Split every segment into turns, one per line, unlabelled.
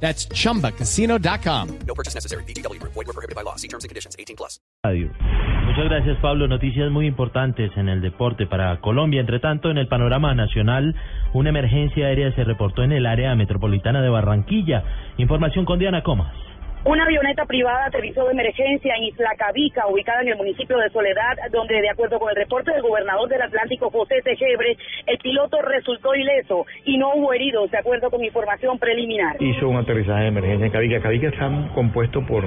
That's chumbacasino.com.
No purchase necessary. BGW. Void were prohibited by law. See terms and conditions. 18 plus.
Radio. Muchas gracias, Pablo. Noticias muy importantes en el deporte para Colombia. Entre tanto, en el panorama nacional, una emergencia aérea se reportó en el área metropolitana de Barranquilla. Información con Diana Comas.
Una avioneta privada aterrizó de emergencia en Isla Cabica, ubicada en el municipio de Soledad, donde, de acuerdo con el reporte del gobernador del Atlántico, José Tejebre, el piloto resultó ileso y no hubo heridos, de acuerdo con información preliminar.
Hizo un aterrizaje de emergencia en Cabica. Cabica está compuesto por,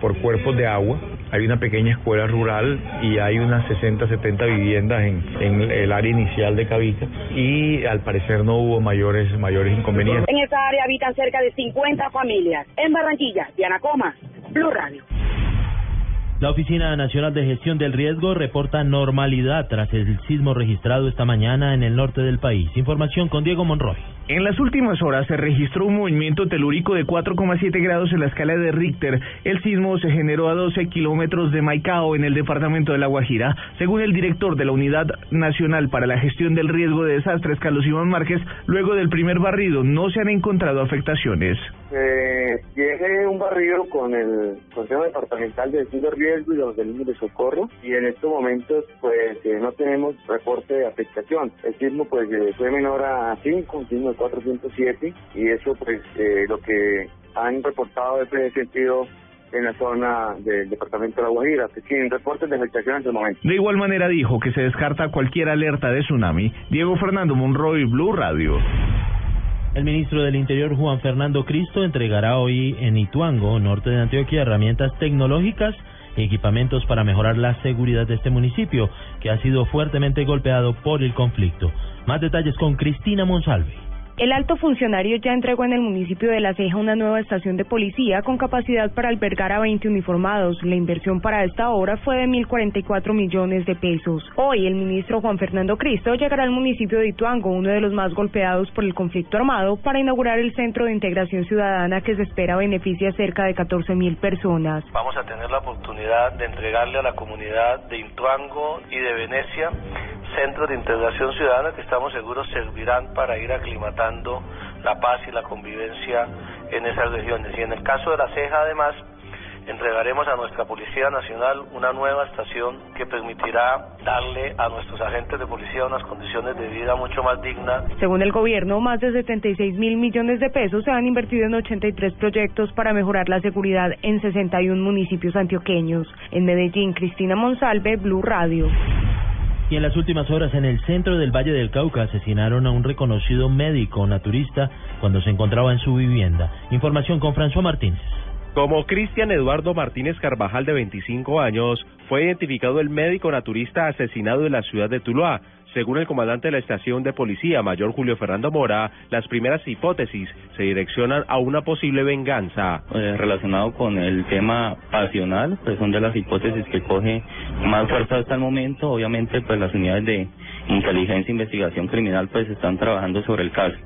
por cuerpos de agua. Hay una pequeña escuela rural y hay unas 60, 70 viviendas en, el área inicial de Cabica y al parecer no hubo mayores, mayores inconvenientes.
En esa área habitan cerca de 50 familias. En Barranquilla, Diana Coma, Blue Radio.
La Oficina Nacional de Gestión del Riesgo reporta normalidad tras el sismo registrado esta mañana en el norte del país. Información con Diego Monroy.
En las últimas horas se registró un movimiento telúrico de 4,7 grados en la escala de Richter. El sismo se generó a 12 kilómetros de Maicao, en el departamento de La Guajira. Según el director de la Unidad Nacional para la Gestión del Riesgo de Desastres, Carlos Iván Márquez, luego del primer barrido no se han encontrado afectaciones.
Eh, llegué un barrido con el Consejo Departamental de de Riesgo y los organismos de socorro y en estos momentos pues eh, no tenemos reporte de afectación. El sismo pues eh, fue menor a 5, un sismo de 407 y eso pues eh, lo que han reportado es ese sentido en la zona del departamento de La Guajira, sin reportes de afectación en el momento.
De igual manera dijo que se descarta cualquier alerta de tsunami. Diego Fernando Monroy, Blue Radio.
El ministro del Interior, Juan Fernando Cristo, entregará hoy en Ituango, norte de Antioquia, herramientas tecnológicas y equipamientos para mejorar la seguridad de este municipio, que ha sido fuertemente golpeado por el conflicto. Más detalles con Cristina Monsalve.
El alto funcionario ya entregó en el municipio de La Ceja una nueva estación de policía con capacidad para albergar a 20 uniformados. La inversión para esta obra fue de 1.044 millones de pesos. Hoy el ministro Juan Fernando Cristo llegará al municipio de Ituango, uno de los más golpeados por el conflicto armado, para inaugurar el Centro de Integración Ciudadana que se espera beneficia a cerca de 14 mil personas.
Vamos a tener la oportunidad de entregarle a la comunidad de Ituango y de Venecia centros de integración ciudadana que estamos seguros servirán para ir aclimatando la paz y la convivencia en esas regiones. Y en el caso de la ceja, además, entregaremos a nuestra Policía Nacional una nueva estación que permitirá darle a nuestros agentes de policía unas condiciones de vida mucho más dignas.
Según el gobierno, más de 76 mil millones de pesos se han invertido en 83 proyectos para mejorar la seguridad en 61 municipios antioqueños. En Medellín, Cristina Monsalve, Blue Radio.
Y en las últimas horas en el centro del Valle del Cauca asesinaron a un reconocido médico naturista cuando se encontraba en su vivienda. Información con François Martínez.
Como Cristian Eduardo Martínez Carvajal, de 25 años, fue identificado el médico naturista asesinado en la ciudad de Tuluá. Según el comandante de la estación de policía, mayor Julio Fernando Mora, las primeras hipótesis se direccionan a una posible venganza.
Eh, relacionado con el tema pasional, pues son de las hipótesis que coge más fuerza hasta el momento. Obviamente, pues las unidades de inteligencia e investigación criminal pues están trabajando sobre el caso.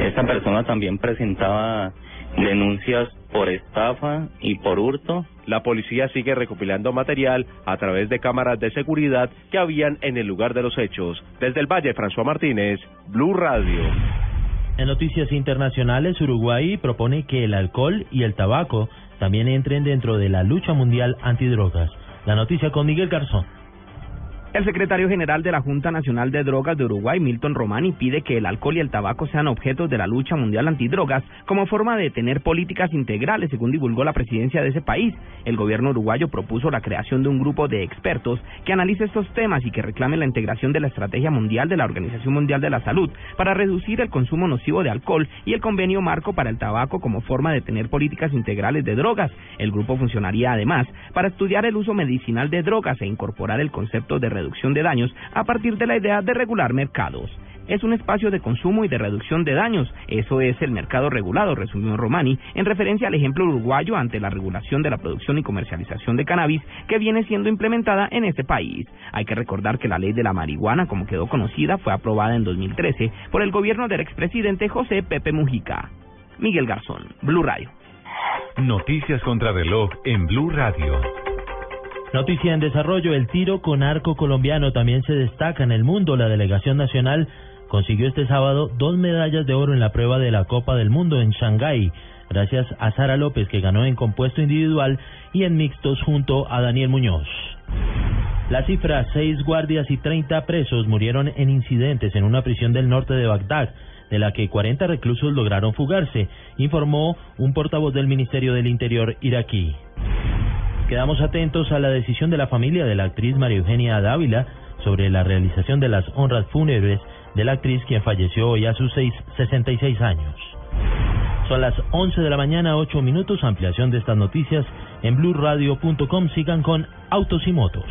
Esta persona también presentaba denuncias por estafa y por hurto.
La policía sigue recopilando material a través de cámaras de seguridad que habían en el lugar de los hechos. Desde el Valle, François Martínez, Blue Radio.
En noticias internacionales, Uruguay propone que el alcohol y el tabaco también entren dentro de la lucha mundial antidrogas. La noticia con Miguel Garzón.
El secretario general de la Junta Nacional de Drogas de Uruguay, Milton Romani, pide que el alcohol y el tabaco sean objetos de la lucha mundial antidrogas como forma de tener políticas integrales, según divulgó la presidencia de ese país. El gobierno uruguayo propuso la creación de un grupo de expertos que analice estos temas y que reclame la integración de la estrategia mundial de la Organización Mundial de la Salud para reducir el consumo nocivo de alcohol y el convenio marco para el tabaco como forma de tener políticas integrales de drogas. El grupo funcionaría además para estudiar el uso medicinal de drogas e incorporar el concepto de reducción de daños a partir de la idea de regular mercados. es un espacio de consumo y de reducción de daños. Eso es el mercado regulado, resumió Romani, en referencia al ejemplo uruguayo ante la regulación de la producción y comercialización de cannabis que viene siendo implementada en este país. Hay que recordar que la ley de la marihuana, como quedó conocida, fue aprobada en 2013 por el gobierno del expresidente José Pepe Mujica. Miguel Garzón, Blue Radio.
Noticias contra reloj en Blue Radio.
Noticia en desarrollo, el tiro con arco colombiano también se destaca en el mundo. La delegación nacional consiguió este sábado dos medallas de oro en la prueba de la Copa del Mundo en Shanghái, gracias a Sara López que ganó en compuesto individual y en mixtos junto a Daniel Muñoz. La cifra, seis guardias y 30 presos murieron en incidentes en una prisión del norte de Bagdad, de la que 40 reclusos lograron fugarse, informó un portavoz del Ministerio del Interior iraquí. Quedamos atentos a la decisión de la familia de la actriz María Eugenia Dávila sobre la realización de las honras fúnebres de la actriz quien falleció hoy a sus seis, 66 años. Son las 11 de la mañana, 8 minutos. Ampliación de estas noticias en blurradio.com. Sigan con Autos y Motos.